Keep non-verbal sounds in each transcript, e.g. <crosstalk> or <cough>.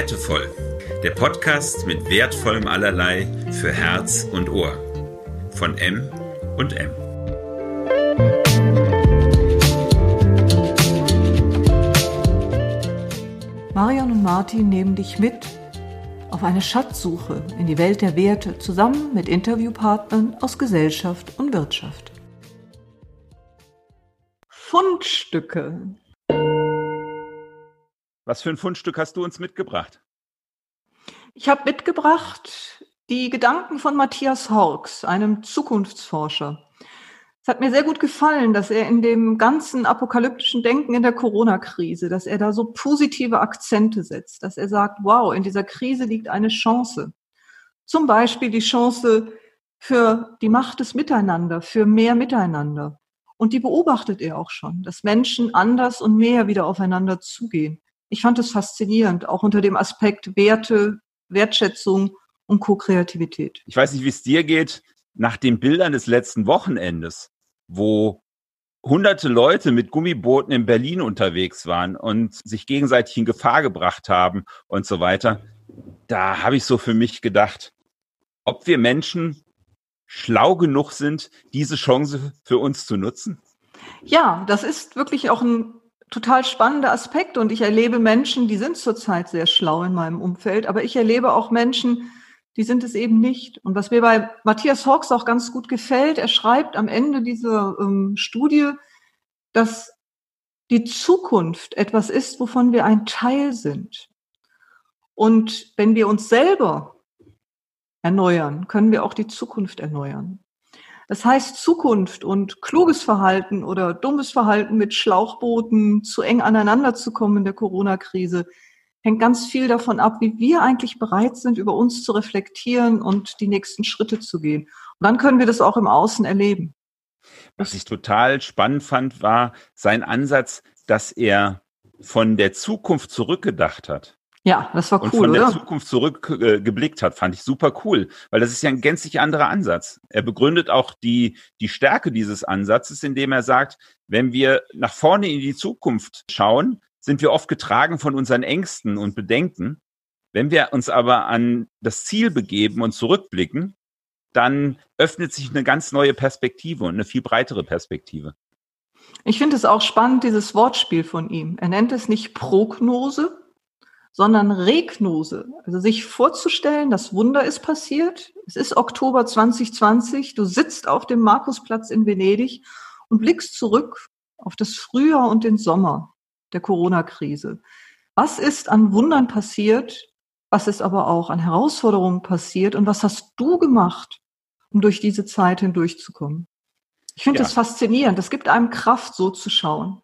Wertevoll, der Podcast mit wertvollem Allerlei für Herz und Ohr. Von M und M. Marion und Martin nehmen dich mit auf eine Schatzsuche in die Welt der Werte zusammen mit Interviewpartnern aus Gesellschaft und Wirtschaft. Fundstücke. Was für ein Fundstück hast du uns mitgebracht? Ich habe mitgebracht die Gedanken von Matthias Horks, einem Zukunftsforscher. Es hat mir sehr gut gefallen, dass er in dem ganzen apokalyptischen Denken in der Corona-Krise, dass er da so positive Akzente setzt, dass er sagt, wow, in dieser Krise liegt eine Chance. Zum Beispiel die Chance für die Macht des Miteinander, für mehr Miteinander. Und die beobachtet er auch schon, dass Menschen anders und mehr wieder aufeinander zugehen ich fand es faszinierend, auch unter dem Aspekt Werte, Wertschätzung und Co-Kreativität. Ich weiß nicht, wie es dir geht, nach den Bildern des letzten Wochenendes, wo hunderte Leute mit Gummibooten in Berlin unterwegs waren und sich gegenseitig in Gefahr gebracht haben und so weiter. Da habe ich so für mich gedacht, ob wir Menschen schlau genug sind, diese Chance für uns zu nutzen? Ja, das ist wirklich auch ein total spannender Aspekt und ich erlebe Menschen, die sind zurzeit sehr schlau in meinem Umfeld, aber ich erlebe auch Menschen, die sind es eben nicht. Und was mir bei Matthias Hawks auch ganz gut gefällt, er schreibt am Ende dieser ähm, Studie, dass die Zukunft etwas ist, wovon wir ein Teil sind. Und wenn wir uns selber erneuern, können wir auch die Zukunft erneuern. Das heißt, Zukunft und kluges Verhalten oder dummes Verhalten mit Schlauchbooten zu eng aneinander zu kommen in der Corona-Krise hängt ganz viel davon ab, wie wir eigentlich bereit sind, über uns zu reflektieren und die nächsten Schritte zu gehen. Und dann können wir das auch im Außen erleben. Was ich total spannend fand, war sein Ansatz, dass er von der Zukunft zurückgedacht hat. Ja, das war cool. Und von der Zukunft zurückgeblickt äh, hat, fand ich super cool, weil das ist ja ein gänzlich anderer Ansatz. Er begründet auch die, die Stärke dieses Ansatzes, indem er sagt, wenn wir nach vorne in die Zukunft schauen, sind wir oft getragen von unseren Ängsten und Bedenken. Wenn wir uns aber an das Ziel begeben und zurückblicken, dann öffnet sich eine ganz neue Perspektive und eine viel breitere Perspektive. Ich finde es auch spannend, dieses Wortspiel von ihm. Er nennt es nicht Prognose, sondern Regnose. Also sich vorzustellen, das Wunder ist passiert. Es ist Oktober 2020. Du sitzt auf dem Markusplatz in Venedig und blickst zurück auf das Frühjahr und den Sommer der Corona-Krise. Was ist an Wundern passiert? Was ist aber auch an Herausforderungen passiert? Und was hast du gemacht, um durch diese Zeit hindurchzukommen? Ich finde ja. das faszinierend. Das gibt einem Kraft, so zu schauen.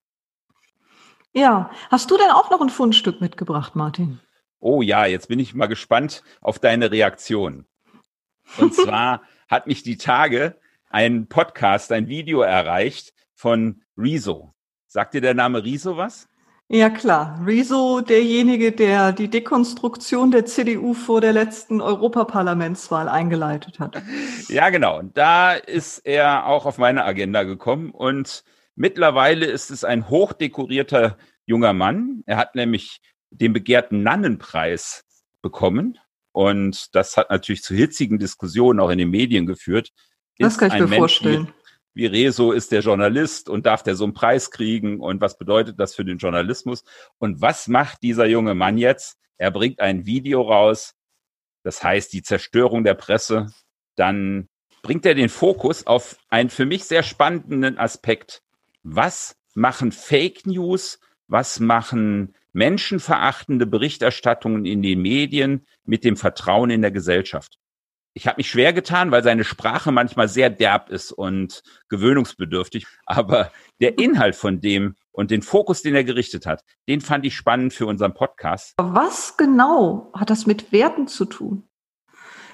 Ja, hast du denn auch noch ein Fundstück mitgebracht, Martin? Oh ja, jetzt bin ich mal gespannt auf deine Reaktion. Und <laughs> zwar hat mich die Tage ein Podcast, ein Video erreicht von Rezo. Sagt dir der Name Rezo was? Ja klar, Rezo, derjenige, der die Dekonstruktion der CDU vor der letzten Europaparlamentswahl eingeleitet hat. Ja genau, und da ist er auch auf meine Agenda gekommen und Mittlerweile ist es ein hochdekorierter junger Mann. Er hat nämlich den begehrten Nannenpreis bekommen. Und das hat natürlich zu hitzigen Diskussionen auch in den Medien geführt. Das kann ich mir Mensch vorstellen. Wie, wie Rezo ist der Journalist und darf der so einen Preis kriegen und was bedeutet das für den Journalismus? Und was macht dieser junge Mann jetzt? Er bringt ein Video raus, das heißt die Zerstörung der Presse. Dann bringt er den Fokus auf einen für mich sehr spannenden Aspekt was machen Fake News, was machen menschenverachtende Berichterstattungen in den Medien mit dem Vertrauen in der Gesellschaft. Ich habe mich schwer getan, weil seine Sprache manchmal sehr derb ist und gewöhnungsbedürftig. Aber der Inhalt von dem und den Fokus, den er gerichtet hat, den fand ich spannend für unseren Podcast. Was genau hat das mit Werten zu tun?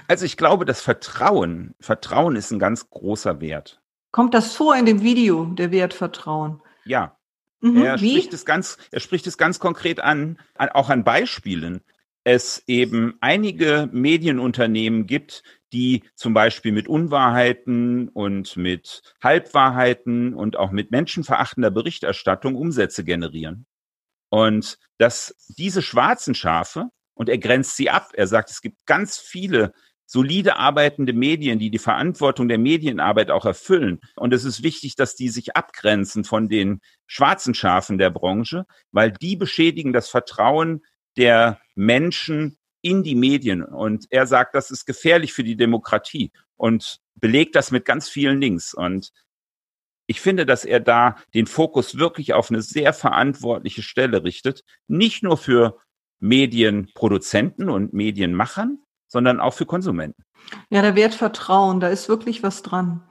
Also ich glaube, das Vertrauen, Vertrauen ist ein ganz großer Wert. Kommt das vor in dem Video, der Wert Vertrauen? Ja. Mhm, er, spricht es ganz, er spricht es ganz konkret an, an, auch an Beispielen. Es eben einige Medienunternehmen gibt, die zum Beispiel mit Unwahrheiten und mit Halbwahrheiten und auch mit menschenverachtender Berichterstattung Umsätze generieren. Und dass diese schwarzen Schafe Und er grenzt sie ab. Er sagt, es gibt ganz viele solide arbeitende Medien, die die Verantwortung der Medienarbeit auch erfüllen. Und es ist wichtig, dass die sich abgrenzen von den schwarzen Schafen der Branche, weil die beschädigen das Vertrauen der Menschen in die Medien. Und er sagt, das ist gefährlich für die Demokratie und belegt das mit ganz vielen Links. Und ich finde, dass er da den Fokus wirklich auf eine sehr verantwortliche Stelle richtet, nicht nur für Medienproduzenten und Medienmachern, sondern auch für Konsumenten. Ja, der Wert Vertrauen, da ist wirklich was dran.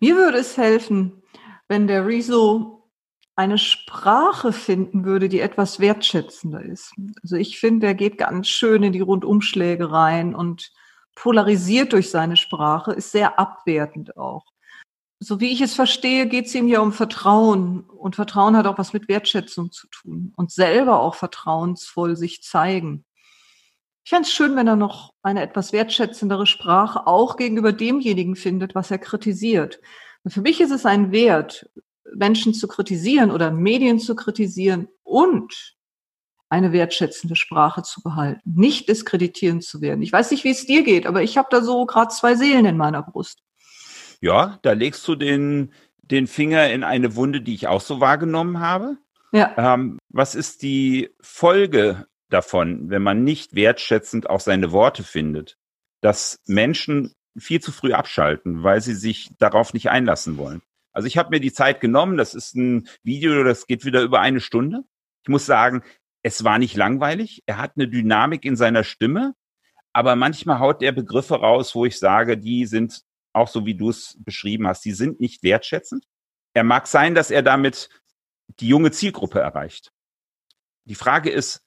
Mir würde es helfen, wenn der Rezo eine Sprache finden würde, die etwas wertschätzender ist. Also ich finde, er geht ganz schön in die Rundumschläge rein und polarisiert durch seine Sprache, ist sehr abwertend auch. So wie ich es verstehe, geht es ihm ja um Vertrauen. Und Vertrauen hat auch was mit Wertschätzung zu tun und selber auch vertrauensvoll sich zeigen. Ich fände es schön, wenn er noch eine etwas wertschätzendere Sprache auch gegenüber demjenigen findet, was er kritisiert. Und für mich ist es ein Wert, Menschen zu kritisieren oder Medien zu kritisieren und eine wertschätzende Sprache zu behalten, nicht diskreditierend zu werden. Ich weiß nicht, wie es dir geht, aber ich habe da so gerade zwei Seelen in meiner Brust. Ja, da legst du den, den Finger in eine Wunde, die ich auch so wahrgenommen habe. Ja. Ähm, was ist die Folge davon, wenn man nicht wertschätzend auch seine Worte findet, dass Menschen viel zu früh abschalten, weil sie sich darauf nicht einlassen wollen. Also ich habe mir die Zeit genommen, das ist ein Video, das geht wieder über eine Stunde. Ich muss sagen, es war nicht langweilig, er hat eine Dynamik in seiner Stimme, aber manchmal haut er Begriffe raus, wo ich sage, die sind auch so wie du es beschrieben hast, die sind nicht wertschätzend. Er mag sein, dass er damit die junge Zielgruppe erreicht. Die Frage ist,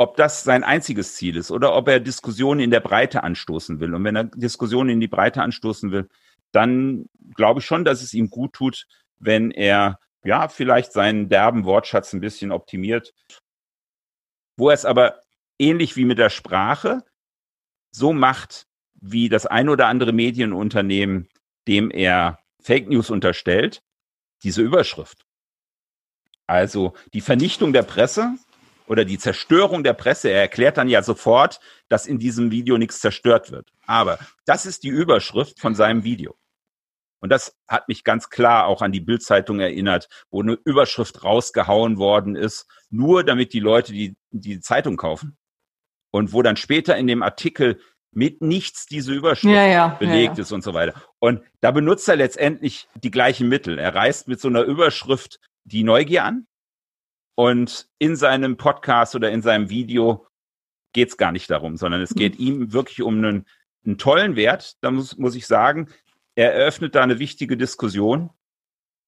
ob das sein einziges Ziel ist oder ob er Diskussionen in der Breite anstoßen will. Und wenn er Diskussionen in die Breite anstoßen will, dann glaube ich schon, dass es ihm gut tut, wenn er ja vielleicht seinen derben Wortschatz ein bisschen optimiert. Wo er es aber ähnlich wie mit der Sprache so macht, wie das ein oder andere Medienunternehmen, dem er Fake News unterstellt, diese Überschrift. Also die Vernichtung der Presse oder die Zerstörung der Presse. Er erklärt dann ja sofort, dass in diesem Video nichts zerstört wird. Aber das ist die Überschrift von seinem Video. Und das hat mich ganz klar auch an die Bildzeitung erinnert, wo eine Überschrift rausgehauen worden ist, nur damit die Leute die, die Zeitung kaufen. Und wo dann später in dem Artikel mit nichts diese Überschrift ja, ja, belegt ja, ist und so weiter. Und da benutzt er letztendlich die gleichen Mittel. Er reißt mit so einer Überschrift die Neugier an, und in seinem Podcast oder in seinem Video geht es gar nicht darum, sondern es geht mhm. ihm wirklich um einen, einen tollen Wert. Da muss, muss ich sagen, er eröffnet da eine wichtige Diskussion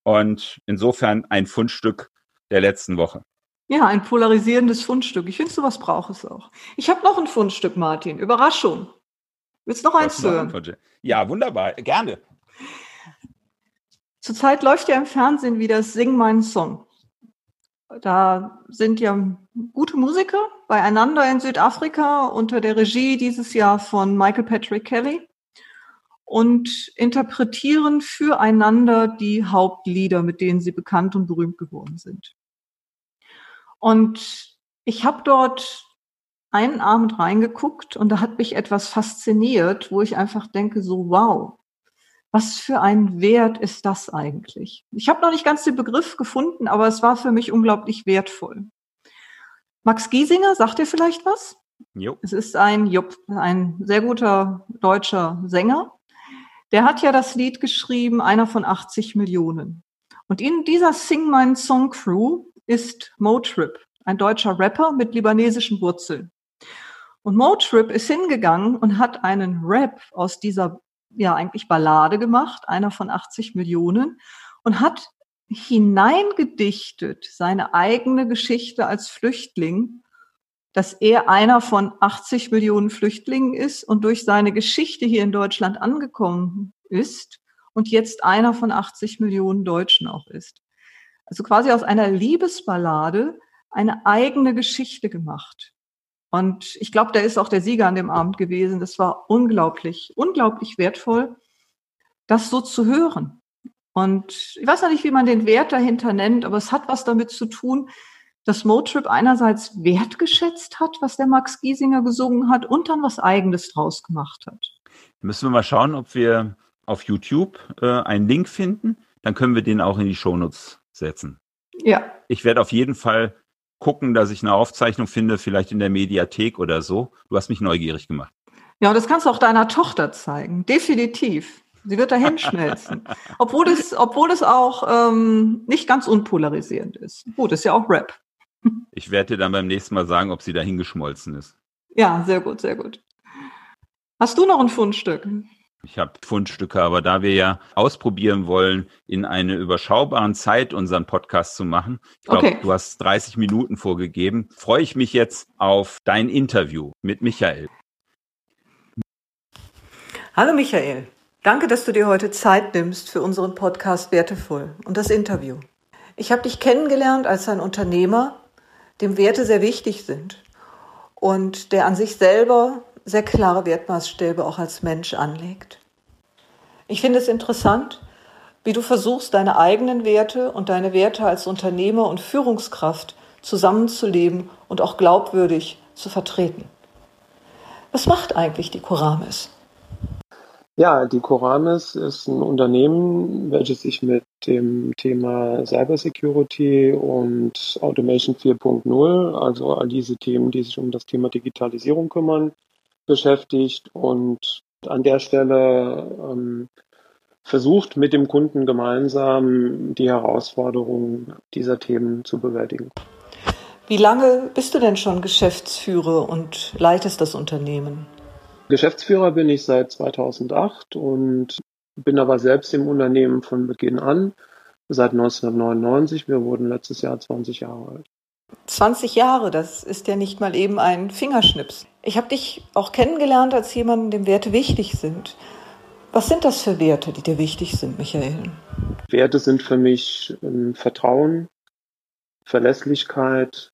und insofern ein Fundstück der letzten Woche. Ja, ein polarisierendes Fundstück. Ich finde, sowas braucht es auch. Ich habe noch ein Fundstück, Martin. Überraschung. Willst du noch eins hören? Ja, wunderbar. Gerne. Zurzeit läuft ja im Fernsehen wieder Sing meinen Song. Da sind ja gute Musiker beieinander in Südafrika unter der Regie dieses Jahr von Michael Patrick Kelly und interpretieren füreinander die Hauptlieder, mit denen sie bekannt und berühmt geworden sind. Und ich habe dort einen Abend reingeguckt und da hat mich etwas fasziniert, wo ich einfach denke, so wow, was für ein Wert ist das eigentlich? Ich habe noch nicht ganz den Begriff gefunden, aber es war für mich unglaublich wertvoll. Max Giesinger, sagt ihr vielleicht was? Jo. Es ist ein, Jupp, ein sehr guter deutscher Sänger. Der hat ja das Lied geschrieben, einer von 80 Millionen. Und in dieser Sing Mein Song Crew ist Motrip, ein deutscher Rapper mit libanesischen Wurzeln. Und Motrip ist hingegangen und hat einen Rap aus dieser ja eigentlich Ballade gemacht, einer von 80 Millionen, und hat hineingedichtet seine eigene Geschichte als Flüchtling, dass er einer von 80 Millionen Flüchtlingen ist und durch seine Geschichte hier in Deutschland angekommen ist und jetzt einer von 80 Millionen Deutschen auch ist. Also quasi aus einer Liebesballade eine eigene Geschichte gemacht. Und ich glaube, der ist auch der Sieger an dem Abend gewesen. Das war unglaublich, unglaublich wertvoll, das so zu hören. Und ich weiß noch nicht, wie man den Wert dahinter nennt, aber es hat was damit zu tun, dass Motrip einerseits wertgeschätzt hat, was der Max Giesinger gesungen hat und dann was Eigenes draus gemacht hat. Müssen wir mal schauen, ob wir auf YouTube äh, einen Link finden. Dann können wir den auch in die Shownotes setzen. Ja. Ich werde auf jeden Fall gucken, dass ich eine Aufzeichnung finde, vielleicht in der Mediathek oder so. Du hast mich neugierig gemacht. Ja, das kannst du auch deiner Tochter zeigen. Definitiv. Sie wird dahin schmelzen. <laughs> obwohl es, obwohl es auch ähm, nicht ganz unpolarisierend ist. Gut, ist ja auch Rap. <laughs> Ich werde dir dann beim nächsten Mal sagen, ob sie dahin geschmolzen ist. Ja, sehr gut, sehr gut. Hast du noch ein Fundstück? Ich habe Fundstücke, aber da wir ja ausprobieren wollen, in einer überschaubaren Zeit unseren Podcast zu machen, ich glaube, okay. du hast 30 Minuten vorgegeben, freue ich mich jetzt auf dein Interview mit Michael. Hallo Michael, danke, dass du dir heute Zeit nimmst für unseren Podcast Wertevoll und das Interview. Ich habe dich kennengelernt als ein Unternehmer, dem Werte sehr wichtig sind und der an sich selber sehr klare Wertmaßstäbe auch als Mensch anlegt. Ich finde es interessant, wie du versuchst, deine eigenen Werte und deine Werte als Unternehmer und Führungskraft zusammenzuleben und auch glaubwürdig zu vertreten. Was macht eigentlich die Coramis? Ja, die Coramis ist ein Unternehmen, welches sich mit dem Thema Cybersecurity und Automation 4.0, also all diese Themen, die sich um das Thema Digitalisierung kümmern, beschäftigt und an der Stelle ähm, versucht, mit dem Kunden gemeinsam die Herausforderungen dieser Themen zu bewältigen. Wie lange bist du denn schon Geschäftsführer und leitest das Unternehmen? Geschäftsführer bin ich seit 2008 und bin aber selbst im Unternehmen von Beginn an, seit 1999. Wir wurden letztes Jahr 20 Jahre alt. 20 Jahre, das ist ja nicht mal eben ein Fingerschnips. Ich habe dich auch kennengelernt als jemanden, dem Werte wichtig sind. Was sind das für Werte, die dir wichtig sind, Michael? Werte sind für mich ähm, Vertrauen, Verlässlichkeit,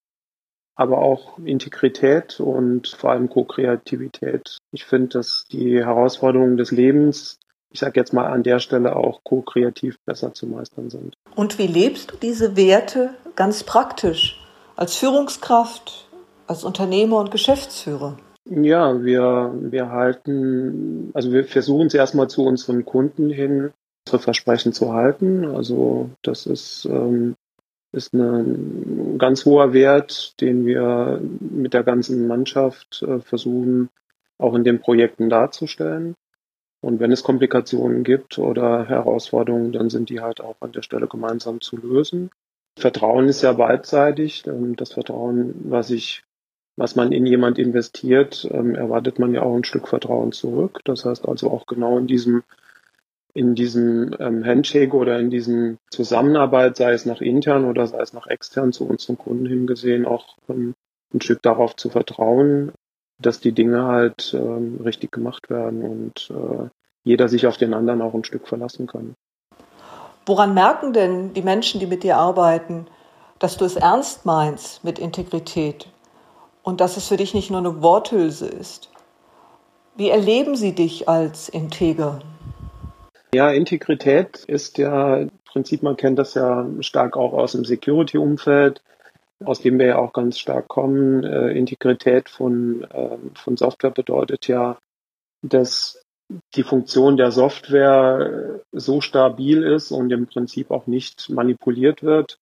aber auch Integrität und vor allem Co-Kreativität. Ich finde, dass die Herausforderungen des Lebens, ich sage jetzt mal an der Stelle auch co-kreativ besser zu meistern sind. Und wie lebst du diese Werte ganz praktisch? Als Führungskraft, als Unternehmer und Geschäftsführer? Ja, wir, wir halten, also wir versuchen es erstmal zu unseren Kunden hin, unsere Versprechen zu halten. Also das ist, ähm, ist ein ganz hoher Wert, den wir mit der ganzen Mannschaft äh, versuchen, auch in den Projekten darzustellen. Und wenn es Komplikationen gibt oder Herausforderungen, dann sind die halt auch an der Stelle gemeinsam zu lösen. Vertrauen ist ja beidseitig. Ähm, das Vertrauen, was ich, was man in jemand investiert, ähm, erwartet man ja auch ein Stück Vertrauen zurück. Das heißt also auch genau in diesem in diesem ähm, Handshake oder in diesem Zusammenarbeit, sei es nach intern oder sei es nach extern zu unseren Kunden hingesehen, auch ein Stück darauf zu vertrauen, dass die Dinge halt richtig gemacht werden und äh, jeder sich auf den anderen auch ein Stück verlassen kann. Woran merken denn die Menschen, die mit dir arbeiten, dass du es ernst meinst mit Integrität und dass es für dich nicht nur eine Worthülse ist? Wie erleben sie dich als integer? Ja, Integrität ist ja im Prinzip, man kennt das ja stark auch aus dem Security-Umfeld, aus dem wir ja auch ganz stark kommen. Äh, Integrität von, äh, von Software bedeutet ja, dass die Funktion der Software so stabil ist und im Prinzip auch nicht manipuliert wird,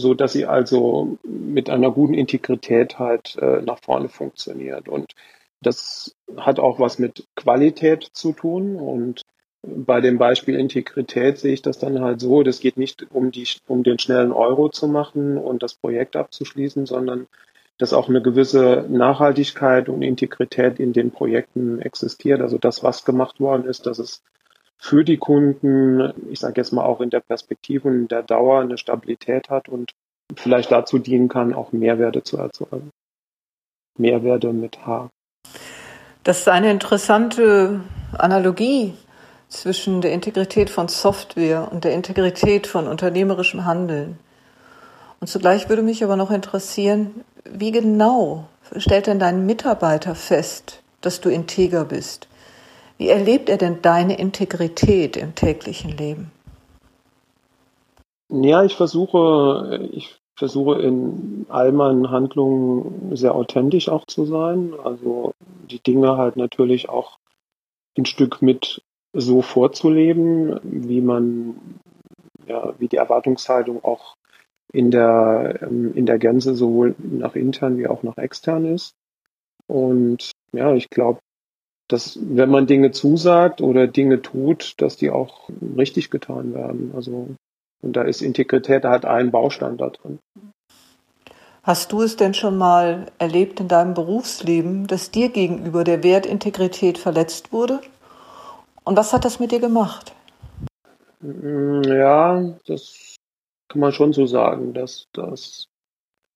so dass sie also mit einer guten Integrität halt äh, nach vorne funktioniert. Und das hat auch was mit Qualität zu tun. Und bei dem Beispiel Integrität sehe ich das dann halt so, das geht nicht um die, um den schnellen Euro zu machen und das Projekt abzuschließen, sondern dass auch eine gewisse Nachhaltigkeit und Integrität in den Projekten existiert. Also das, was gemacht worden ist, dass es für die Kunden, ich sage jetzt mal auch in der Perspektive und in der Dauer eine Stabilität hat und vielleicht dazu dienen kann, auch Mehrwerte zu erzeugen. Mehrwerte mit H. Das ist eine interessante Analogie zwischen der Integrität von Software und der Integrität von unternehmerischem Handeln. Und zugleich würde mich aber noch interessieren, wie genau stellt denn dein Mitarbeiter fest, dass du integer bist? Wie erlebt er denn deine Integrität im täglichen Leben? Ja, ich versuche, ich versuche in all meinen Handlungen sehr authentisch auch zu sein. Also die Dinge halt natürlich auch ein Stück mit so vorzuleben, wie man, ja, wie die Erwartungshaltung auch in der, ähm, in der Gänze sowohl nach intern wie auch nach extern ist. Und ja, ich glaube, dass wenn man Dinge zusagt oder Dinge tut, dass die auch richtig getan werden. Also und da ist Integrität halt ein Baustein da drin. Hast du es denn schon mal erlebt in deinem Berufsleben, dass dir gegenüber der Wert Integrität verletzt wurde? Und was hat das mit dir gemacht? Mm, ja, das kann man schon so sagen, dass das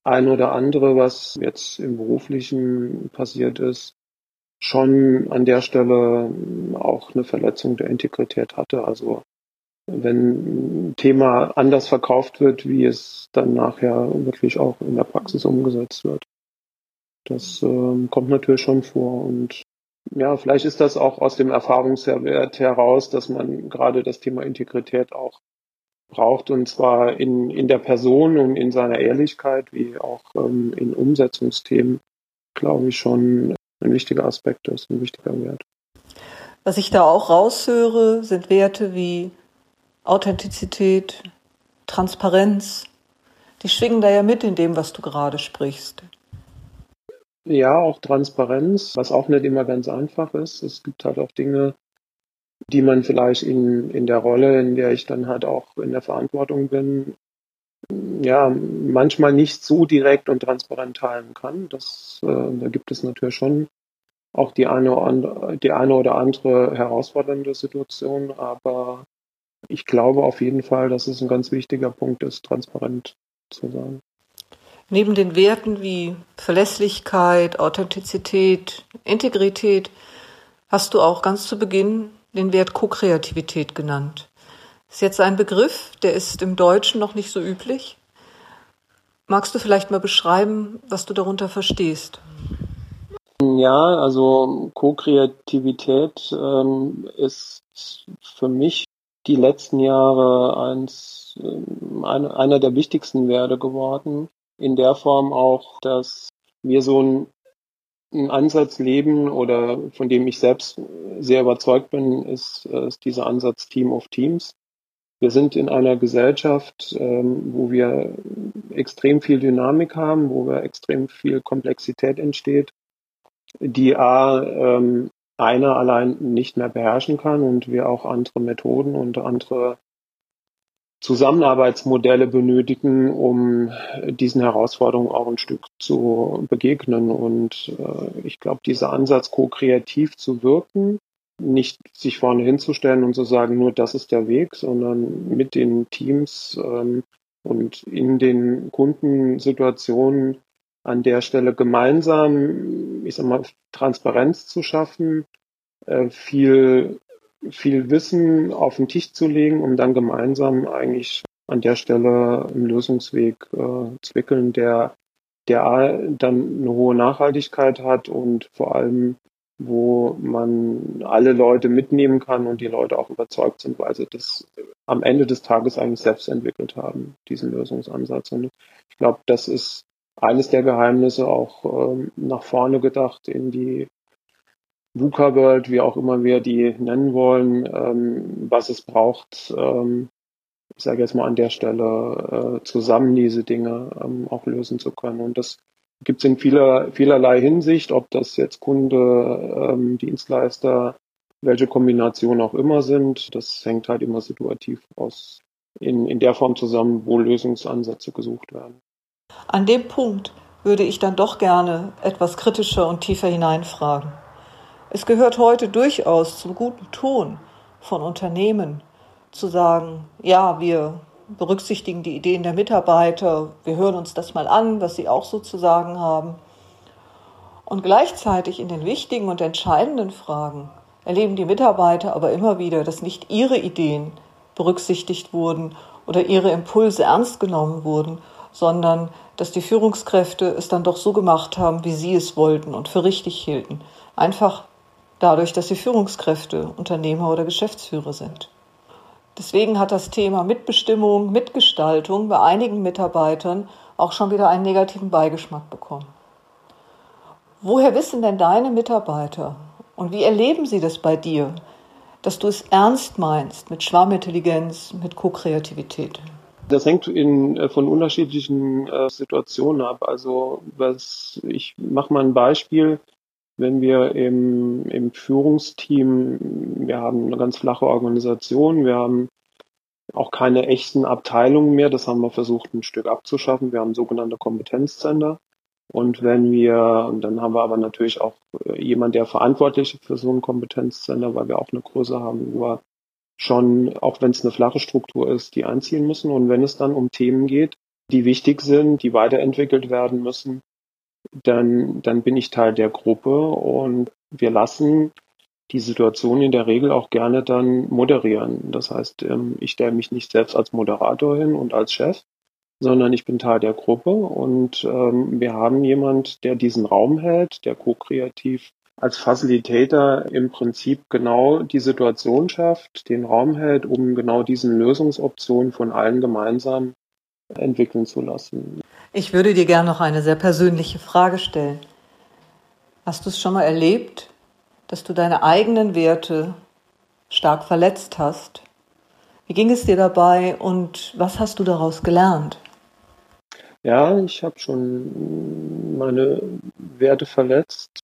ein oder andere, was jetzt im beruflichen passiert ist, schon an der Stelle auch eine Verletzung der Integrität hatte. Also wenn ein Thema anders verkauft wird, wie es dann nachher wirklich auch in der Praxis umgesetzt wird. Das äh, kommt natürlich schon vor und ja, vielleicht ist das auch aus dem Erfahrungswert heraus, dass man gerade das Thema Integrität auch braucht und zwar in, in der Person und in seiner Ehrlichkeit wie auch ähm, in Umsetzungsthemen, glaube ich schon ein wichtiger Aspekt ist, ein wichtiger Wert. Was ich da auch raushöre, sind Werte wie Authentizität, Transparenz, die schwingen da ja mit in dem, was du gerade sprichst. Ja, auch Transparenz, was auch nicht immer ganz einfach ist. Es gibt halt auch Dinge, die man vielleicht in, in der Rolle, in der ich dann halt auch in der Verantwortung bin, ja, manchmal nicht so direkt und transparent teilen kann. Das, äh, da gibt es natürlich schon auch die eine, die eine oder andere herausfordernde Situation, aber ich glaube auf jeden Fall, dass es ein ganz wichtiger Punkt ist, transparent zu sein. Neben den Werten wie Verlässlichkeit, Authentizität, Integrität hast du auch ganz zu Beginn den Wert Co-Kreativität genannt. Das ist jetzt ein Begriff, der ist im Deutschen noch nicht so üblich. Magst du vielleicht mal beschreiben, was du darunter verstehst? Ja, also Co-Kreativität ähm, ist für mich die letzten Jahre eins, eine, einer der wichtigsten Werte geworden. In der Form auch, dass wir so ein, einen Ansatz leben oder von dem ich selbst sehr überzeugt bin, ist, ist dieser Ansatz Team of Teams. Wir sind in einer Gesellschaft, ähm, wo wir extrem viel Dynamik haben, wo wir extrem viel Komplexität entsteht, die A, ähm, einer allein nicht mehr beherrschen kann und wir auch andere Methoden und andere Zusammenarbeitsmodelle benötigen, um diesen Herausforderungen auch ein Stück zu begegnen. Und äh, ich glaube, dieser Ansatz, ko-kreativ zu wirken, nicht sich vorne hinzustellen und zu sagen, nur das ist der Weg, sondern mit den Teams ähm, und in den Kundensituationen an der Stelle gemeinsam, ich sag mal, Transparenz zu schaffen, äh, viel, viel Wissen auf den Tisch zu legen, um dann gemeinsam eigentlich an der Stelle einen Lösungsweg äh, zu wickeln, der, der dann eine hohe Nachhaltigkeit hat und vor allem, wo man alle Leute mitnehmen kann und die Leute auch überzeugt sind, weil sie das am Ende des Tages eigentlich selbst entwickelt haben, diesen Lösungsansatz. Und ich glaube, das ist eines der Geheimnisse auch ähm, nach vorne gedacht in die VUCA World, wie auch immer wir die nennen wollen, ähm, was es braucht, ähm, ich sage jetzt mal an der Stelle, äh, zusammen diese Dinge ähm, auch lösen zu können. Und das gibt es in vieler, vielerlei Hinsicht, ob das jetzt Kunde, ähm, Dienstleister, welche Kombination auch immer sind. Das hängt halt immer situativ aus in, in der Form zusammen, wo Lösungsansätze gesucht werden. An dem Punkt würde ich dann doch gerne etwas kritischer und tiefer hineinfragen. Es gehört heute durchaus zum guten Ton von Unternehmen zu sagen, ja, wir berücksichtigen die Ideen der Mitarbeiter, wir hören uns das mal an, was sie auch so zu sagen haben. Und gleichzeitig in den wichtigen und entscheidenden Fragen erleben die Mitarbeiter aber immer wieder, dass nicht ihre Ideen berücksichtigt wurden oder ihre Impulse ernst genommen wurden, sondern dass die Führungskräfte es dann doch so gemacht haben, wie sie es wollten und für richtig hielten. Einfach dadurch, dass sie Führungskräfte, Unternehmer oder Geschäftsführer sind. Deswegen hat das Thema Mitbestimmung, Mitgestaltung bei einigen Mitarbeitern auch schon wieder einen negativen Beigeschmack bekommen. Woher wissen denn deine Mitarbeiter und wie erleben sie das bei dir, dass du es ernst meinst mit Schwarmintelligenz, mit Co-Kreativität? Das hängt in, äh, von unterschiedlichen äh, Situationen ab. Also was, ich mache mal ein Beispiel. Wenn wir im, im Führungsteam, wir haben eine ganz flache Organisation, wir haben auch keine echten Abteilungen mehr, das haben wir versucht ein Stück abzuschaffen. Wir haben sogenannte Kompetenzzentren. Und wenn wir, und dann haben wir aber natürlich auch äh, jemand, der verantwortlich ist für so ein Kompetenzzentrum, weil wir auch eine Größe haben, wo wir schon, auch wenn es eine flache Struktur ist, die einziehen müssen. Und wenn es dann um Themen geht, die wichtig sind, die weiterentwickelt werden müssen, dann, dann bin ich Teil der Gruppe und wir lassen die Situation in der Regel auch gerne dann moderieren. Das heißt, ähm, ich stelle mich nicht selbst als Moderator hin und als Chef, sondern ich bin Teil der Gruppe und ähm, wir haben jemand, der diesen Raum hält, der co-kreativ als Facilitator im Prinzip genau die Situation schafft, den Raum hält, um genau diesen Lösungsoptionen von allen gemeinsam entwickeln zu lassen. Ich würde dir gerne noch eine sehr persönliche Frage stellen. Hast du es schon mal erlebt, dass du deine eigenen Werte stark verletzt hast? Wie ging es dir dabei und was hast du daraus gelernt? Ja, ich habe schon meine Werte verletzt.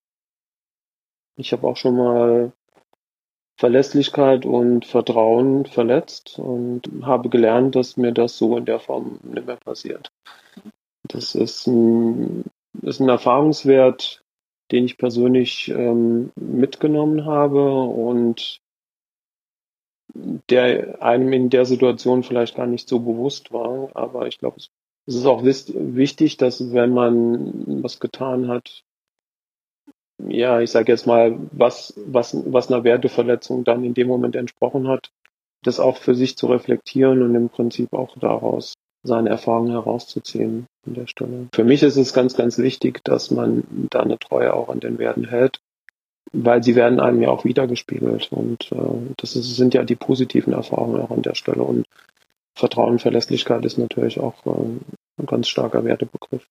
Ich habe auch schon mal Verlässlichkeit und Vertrauen verletzt und habe gelernt, dass mir das so in der Form nicht mehr passiert. Das ist ein, ist ein Erfahrungswert, den ich persönlich ähm, mitgenommen habe und der einem in der Situation vielleicht gar nicht so bewusst war. Aber ich glaube, es es ist auch wichtig, dass wenn man was getan hat, ja, ich sage jetzt mal, was, was, was einer Werteverletzung dann in dem Moment entsprochen hat, das auch für sich zu reflektieren und im Prinzip auch daraus seine Erfahrungen herauszuziehen an der Stelle. Für mich ist es ganz, ganz wichtig, dass man da eine Treue auch an den Werten hält, weil sie werden einem ja auch wiedergespiegelt und äh, das ist, sind ja die positiven Erfahrungen auch an der Stelle und Vertrauen und Verlässlichkeit ist natürlich auch äh, ein ganz starker Wertebegriff.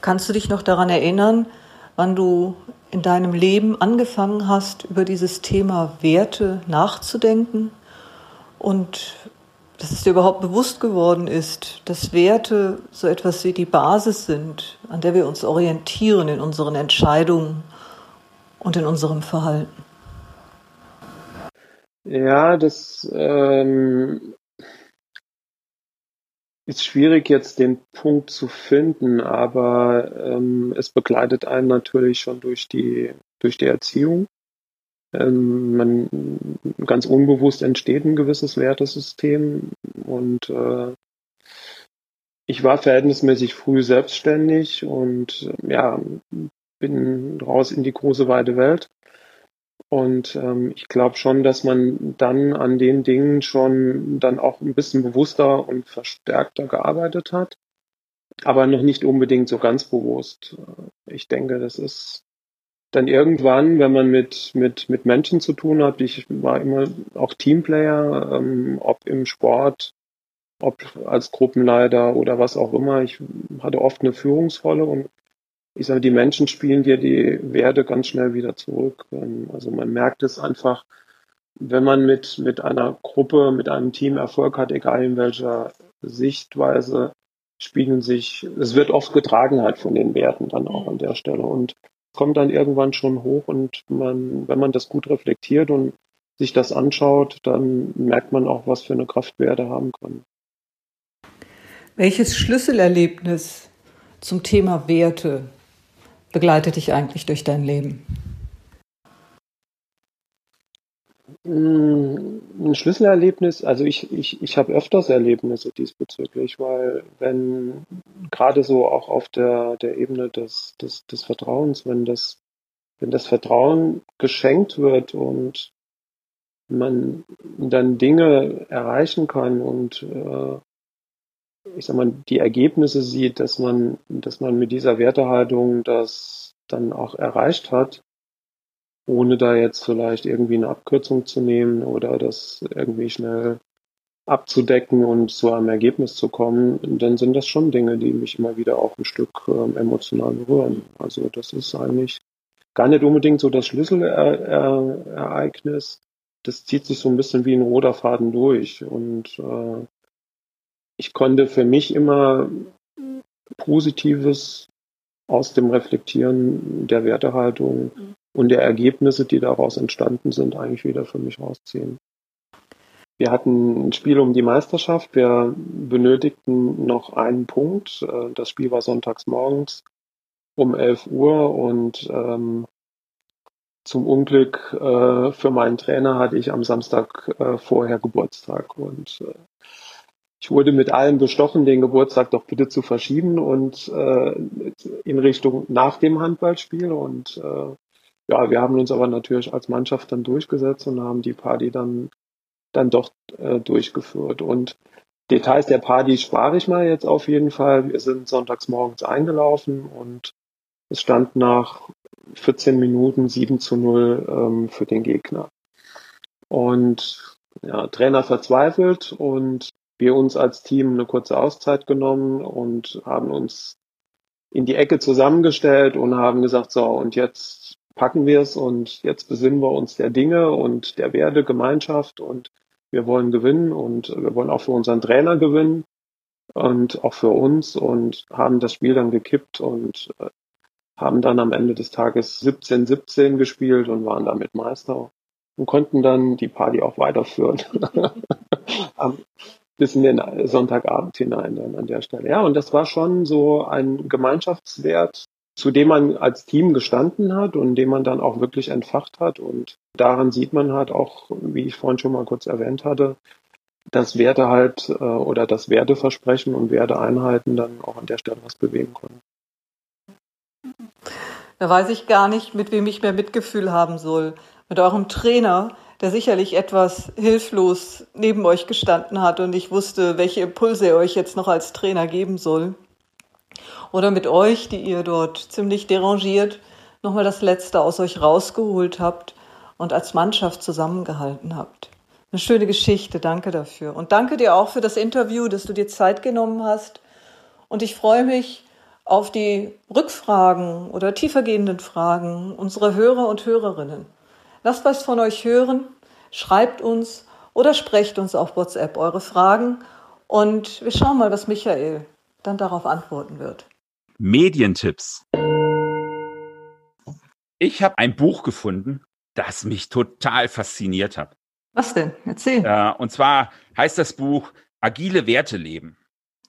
Kannst du dich noch daran erinnern, wann du in deinem Leben angefangen hast, über dieses Thema Werte nachzudenken und dass es dir überhaupt bewusst geworden ist, dass Werte so etwas wie die Basis sind, an der wir uns orientieren in unseren Entscheidungen und in unserem Verhalten? Ja, das ähm, ist schwierig jetzt den Punkt zu finden, aber ähm, es begleitet einen natürlich schon durch die durch die Erziehung. Ähm, man ganz unbewusst entsteht ein gewisses Wertesystem und äh, ich war verhältnismäßig früh selbstständig und ja bin raus in die große weite Welt und ähm, ich glaube schon, dass man dann an den Dingen schon dann auch ein bisschen bewusster und verstärkter gearbeitet hat, aber noch nicht unbedingt so ganz bewusst. Ich denke, das ist dann irgendwann, wenn man mit, mit, mit Menschen zu tun hat, ich war immer auch Teamplayer, ähm, ob im Sport, ob als Gruppenleiter oder was auch immer. Ich hatte oft eine Führungsrolle und ich sage, die Menschen spielen dir die Werte ganz schnell wieder zurück. Ähm, also man merkt es einfach, wenn man mit, mit einer Gruppe, mit einem Team Erfolg hat, egal in welcher Sichtweise, spiegeln sich, es wird oft getragen halt von den Werten dann auch an der Stelle und kommt dann irgendwann schon hoch und man, wenn man das gut reflektiert und sich das anschaut, dann merkt man auch, was für eine Kraft Werte haben können. Welches Schlüsselerlebnis zum Thema Werte begleitet dich eigentlich durch dein Leben? Mm, ein Schlüsselerlebnis, also ich, ich, ich habe öfters Erlebnisse diesbezüglich, weil wenn gerade so auch auf der, der Ebene des, des, des Vertrauens, wenn das, wenn das Vertrauen geschenkt wird und man dann Dinge erreichen kann und äh, ich sag mal, die Ergebnisse sieht, dass man, dass man mit dieser Wertehaltung das dann auch erreicht hat, ohne da jetzt vielleicht irgendwie eine Abkürzung zu nehmen oder das irgendwie schnell abzudecken und zu einem Ergebnis zu kommen, dann sind das schon Dinge, die mich immer wieder auch ein Stück ähm, emotional berühren. Also das ist eigentlich gar nicht unbedingt so das Schlüsselereignis. Das zieht sich so ein bisschen wie ein roter Faden durch. Und äh, ich konnte für mich immer Positives aus dem Reflektieren der Wertehaltung mhm. und der Ergebnisse, die daraus entstanden sind, eigentlich wieder für mich rausziehen. Wir hatten ein Spiel um die Meisterschaft. Wir benötigten noch einen Punkt. Äh, das Spiel war sonntags morgens um 11 Uhr und ähm, zum Unglück äh, für meinen Trainer hatte ich am Samstag äh, vorher Geburtstag und äh, ich wurde mit allem bestochen, den Geburtstag doch bitte zu verschieben und äh, in Richtung nach dem Handballspiel und äh, ja, wir haben uns aber natürlich als Mannschaft dann durchgesetzt und haben die Party dann dann doch äh, durchgeführt. Und Details der Party spare ich mal jetzt auf jeden Fall. Wir sind sonntags morgens eingelaufen und es stand nach 14 Minuten 7 zu 0 ähm, für den Gegner. Und ja, Trainer verzweifelt und wir uns als Team eine kurze Auszeit genommen und haben uns in die Ecke zusammengestellt und haben gesagt, so, und jetzt packen wir es und jetzt besinnen wir uns der Dinge und der Werte, Gemeinschaft und wir wollen gewinnen und wir wollen auch für unseren Trainer gewinnen und auch für uns und haben das Spiel dann gekippt und äh, haben dann am Ende des Tages 17-17 gespielt und waren damit Meister und konnten dann die Party auch weiterführen. <laughs> bis in den Sonntagabend hinein dann an der Stelle. Ja, und das war schon so ein Gemeinschaftswert, zu dem man als Team gestanden hat und den man dann auch wirklich entfacht hat. Und daran sieht man halt auch, wie ich vorhin schon mal kurz erwähnt hatte, dass Werte halt äh, oder das Werteversprechen und Werteeinheiten dann auch an der Stelle was bewegen können. Da weiß ich gar nicht, mit wem ich mehr Mitgefühl haben soll. Mit eurem Trainer, der sicherlich etwas hilflos neben euch gestanden hat und ich wusste, welche Impulse er euch jetzt noch als Trainer geben soll oder mit euch, die ihr dort ziemlich derangiert nochmal das Letzte aus euch rausgeholt habt und als Mannschaft zusammengehalten habt. Eine schöne Geschichte, danke dafür. Und danke dir auch für das Interview, dass du dir Zeit genommen hast. Und ich freue mich auf die Rückfragen oder tiefergehenden Fragen unserer Hörer und Hörerinnen. Lasst was von euch hören, schreibt uns oder sprecht uns auf WhatsApp eure Fragen und wir schauen mal, was Michael dann darauf antworten wird. Medientipps. Ich habe ein Buch gefunden, das mich total fasziniert hat. Was denn? Erzähl. Äh, und zwar heißt das Buch Agile Werte leben.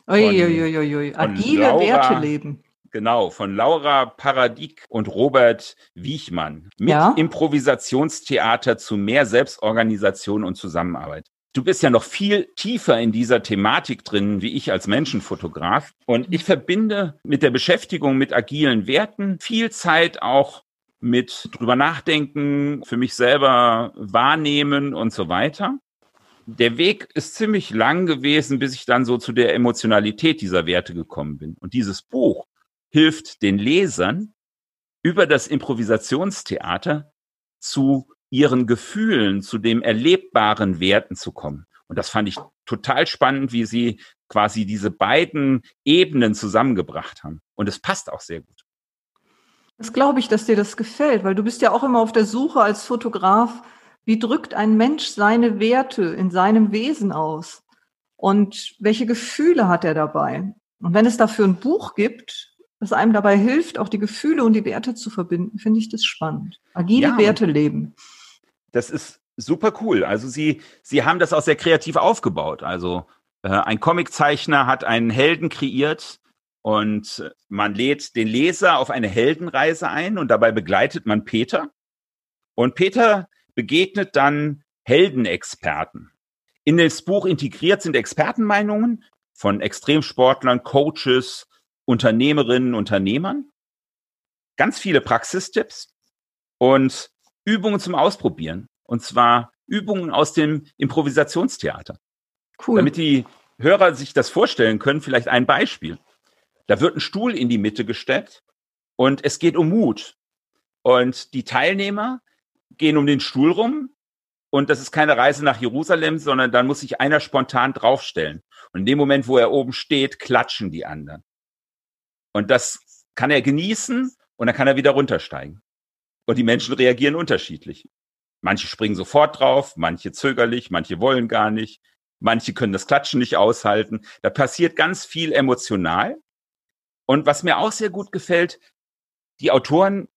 Uiuiuiui. Agile Laura, Werte leben. Genau, von Laura Paradik und Robert Wiechmann. Mit ja? Improvisationstheater zu mehr Selbstorganisation und Zusammenarbeit. Du bist ja noch viel tiefer in dieser Thematik drin, wie ich als Menschenfotograf. Und ich verbinde mit der Beschäftigung mit agilen Werten viel Zeit auch mit drüber nachdenken, für mich selber wahrnehmen und so weiter. Der Weg ist ziemlich lang gewesen, bis ich dann so zu der Emotionalität dieser Werte gekommen bin. Und dieses Buch hilft den Lesern über das Improvisationstheater zu ihren Gefühlen, zu dem erlebbaren Werten zu kommen. Und das fand ich total spannend, wie sie quasi diese beiden Ebenen zusammengebracht haben. Und es passt auch sehr gut. Das glaube ich, dass dir das gefällt, weil du bist ja auch immer auf der Suche als Fotograf, wie drückt ein Mensch seine Werte in seinem Wesen aus? Und welche Gefühle hat er dabei? Und wenn es dafür ein Buch gibt, das einem dabei hilft, auch die Gefühle und die Werte zu verbinden, finde ich das spannend. Agile ja, Werte leben. Das ist super cool. Also sie, sie haben das auch sehr kreativ aufgebaut. Also äh, ein Comiczeichner hat einen Helden kreiert und man lädt den Leser auf eine Heldenreise ein und dabei begleitet man Peter. Und Peter begegnet dann Heldenexperten. In das Buch integriert sind Expertenmeinungen von Extremsportlern, Coaches, Unternehmerinnen, Unternehmern, ganz viele Praxistipps und Übungen zum Ausprobieren. Und zwar Übungen aus dem Improvisationstheater. Cool. Damit die Hörer sich das vorstellen können, vielleicht ein Beispiel. Da wird ein Stuhl in die Mitte gestellt und es geht um Mut. Und die Teilnehmer gehen um den Stuhl rum und das ist keine Reise nach Jerusalem, sondern dann muss sich einer spontan draufstellen. Und in dem Moment, wo er oben steht, klatschen die anderen. Und das kann er genießen und dann kann er wieder runtersteigen. Und die Menschen reagieren unterschiedlich. Manche springen sofort drauf, manche zögerlich, manche wollen gar nicht, manche können das Klatschen nicht aushalten. Da passiert ganz viel emotional. Und was mir auch sehr gut gefällt, die Autoren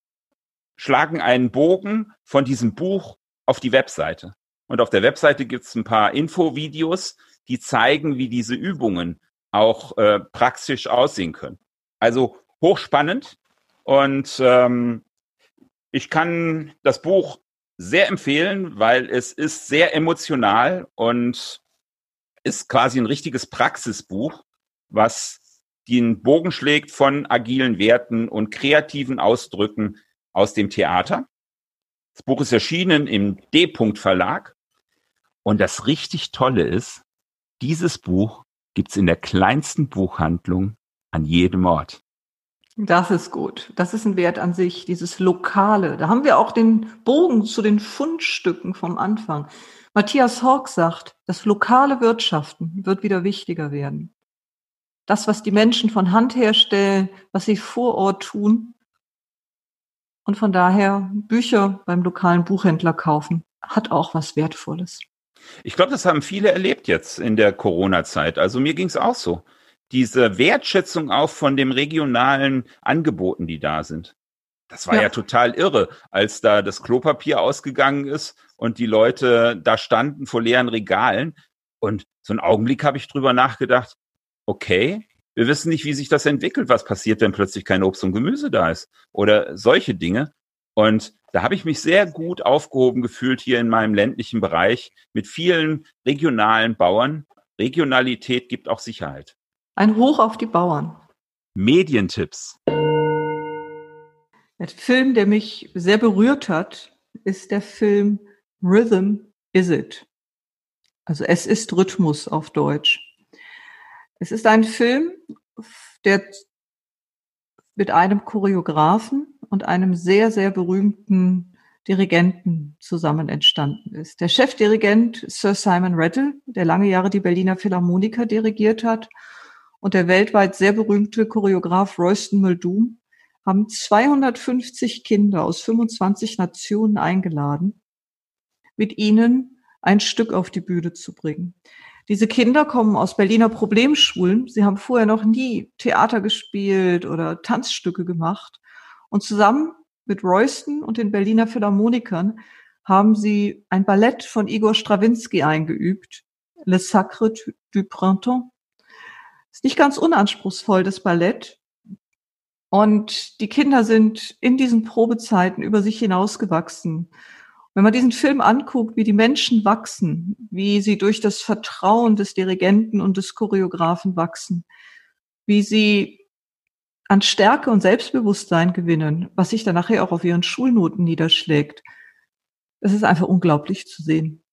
schlagen einen Bogen von diesem Buch auf die Webseite. Und auf der Webseite gibt es ein paar Infovideos, die zeigen, wie diese Übungen auch äh, praktisch aussehen können. Also hochspannend. Und ähm, ich kann das Buch sehr empfehlen, weil es ist sehr emotional und ist quasi ein richtiges Praxisbuch, was den Bogen schlägt von agilen Werten und kreativen Ausdrücken aus dem Theater. Das Buch ist erschienen im D-Punkt Verlag. Und das richtig Tolle ist, dieses Buch gibt's in der kleinsten Buchhandlung an jedem Ort. Das ist gut. Das ist ein Wert an sich, dieses Lokale. Da haben wir auch den Bogen zu den Fundstücken vom Anfang. Matthias Hork sagt, das lokale Wirtschaften wird wieder wichtiger werden. Das, was die Menschen von Hand herstellen, was sie vor Ort tun. Und von daher Bücher beim lokalen Buchhändler kaufen, hat auch was Wertvolles. Ich glaube, das haben viele erlebt jetzt in der Corona-Zeit. Also mir ging es auch so diese Wertschätzung auch von dem regionalen Angeboten, die da sind. Das war ja. ja. total irre, als da das Klopapier ausgegangen ist und die Leute da standen vor leeren Regalen. Und so einen Augenblick habe ich drüber nachgedacht, okay, wir wissen nicht, wie sich das entwickelt. Was passiert, wenn plötzlich kein Obst und Gemüse da ist? Oder solche Dinge. Und da habe ich mich sehr gut aufgehoben gefühlt hier in meinem ländlichen Bereich mit vielen regionalen Bauern. Regionalität gibt auch Sicherheit. Ein Hoch auf die Bauern. Medientipps. Der Film, der mich sehr berührt hat, ist der Film Rhythm Is It. Also es ist Rhythmus auf Deutsch. Es ist ein Film, der mit einem Choreografen und einem sehr, sehr berühmten Dirigenten zusammen entstanden ist. Der Chefdirigent Sir Simon Rattle, der lange Jahre die Berliner Philharmoniker dirigiert hat und der weltweit sehr berühmte Choreograf Royston Muldoon haben 250 Kinder aus 25 Nationen eingeladen, mit ihnen ein Stück auf die Bühne zu bringen. Diese Kinder kommen aus Berliner Problemschulen. Sie haben vorher noch nie Theater gespielt oder Tanzstücke gemacht. Und zusammen mit Royston und den Berliner Philharmonikern haben sie ein Ballett von Igor Strawinski eingeübt, Le Sacre du Printemps. Ist nicht ganz unanspruchsvoll, das Ballett. Und die Kinder sind in diesen Probezeiten über sich hinausgewachsen. Wenn man diesen Film anguckt, wie die Menschen wachsen, wie sie durch das Vertrauen des Dirigenten und des Choreografen wachsen, wie sie an Stärke und Selbstbewusstsein gewinnen, was sich dann nachher auch auf ihren Schulnoten niederschlägt. Es ist einfach unglaublich zu sehen.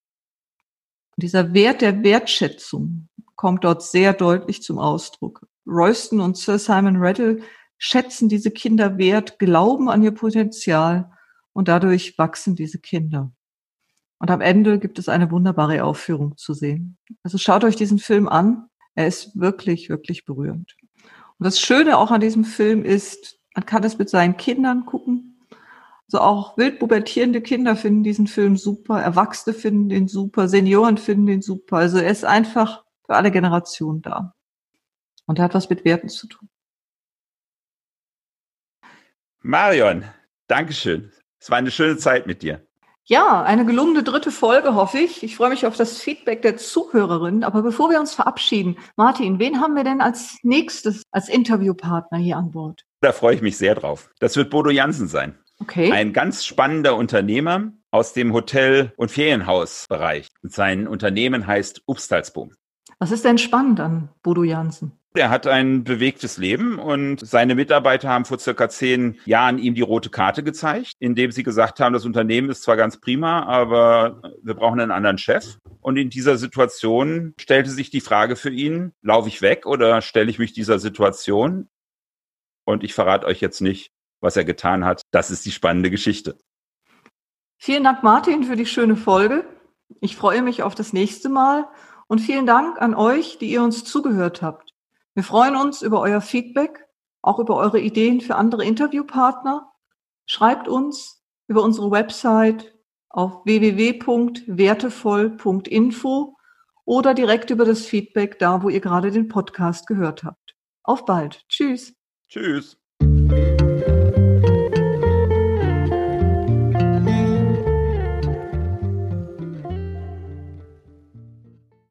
Und dieser Wert der Wertschätzung, kommt dort sehr deutlich zum Ausdruck. Royston und Sir Simon Rattle schätzen diese Kinder wert, glauben an ihr Potenzial und dadurch wachsen diese Kinder. Und am Ende gibt es eine wunderbare Aufführung zu sehen. Also schaut euch diesen Film an. Er ist wirklich, wirklich berührend. Und das Schöne auch an diesem Film ist, man kann es mit seinen Kindern gucken. So also auch wild pubertierende Kinder finden diesen Film super, Erwachsene finden den super, Senioren finden den super. Also er ist einfach für alle Generationen da. Und hat was mit Werten zu tun. Marion, Dankeschön. Es war eine schöne Zeit mit dir. Ja, eine gelungene dritte Folge, hoffe ich. Ich freue mich auf das Feedback der Zuhörerinnen. Aber bevor wir uns verabschieden, Martin, wen haben wir denn als nächstes als Interviewpartner hier an Bord? Da freue ich mich sehr drauf. Das wird Bodo Jansen sein. Okay. Ein ganz spannender Unternehmer aus dem Hotel- und Ferienhausbereich. Sein Unternehmen heißt Upstalsboom. Was ist denn spannend an Bodo Jansen? Er hat ein bewegtes Leben und seine Mitarbeiter haben vor circa zehn Jahren ihm die rote Karte gezeigt, indem sie gesagt haben, das Unternehmen ist zwar ganz prima, aber wir brauchen einen anderen Chef. Und in dieser Situation stellte sich die Frage für ihn, laufe ich weg oder stelle ich mich dieser Situation? Und ich verrate euch jetzt nicht, was er getan hat. Das ist die spannende Geschichte. Vielen Dank, Martin, für die schöne Folge. Ich freue mich auf das nächste Mal und vielen Dank an euch, die ihr uns zugehört habt. Wir freuen uns über euer Feedback, auch über eure Ideen für andere Interviewpartner. Schreibt uns über unsere Website auf www.wertevoll.info oder direkt über das Feedback da, wo ihr gerade den Podcast gehört habt. Auf bald. Tschüss. Tschüss.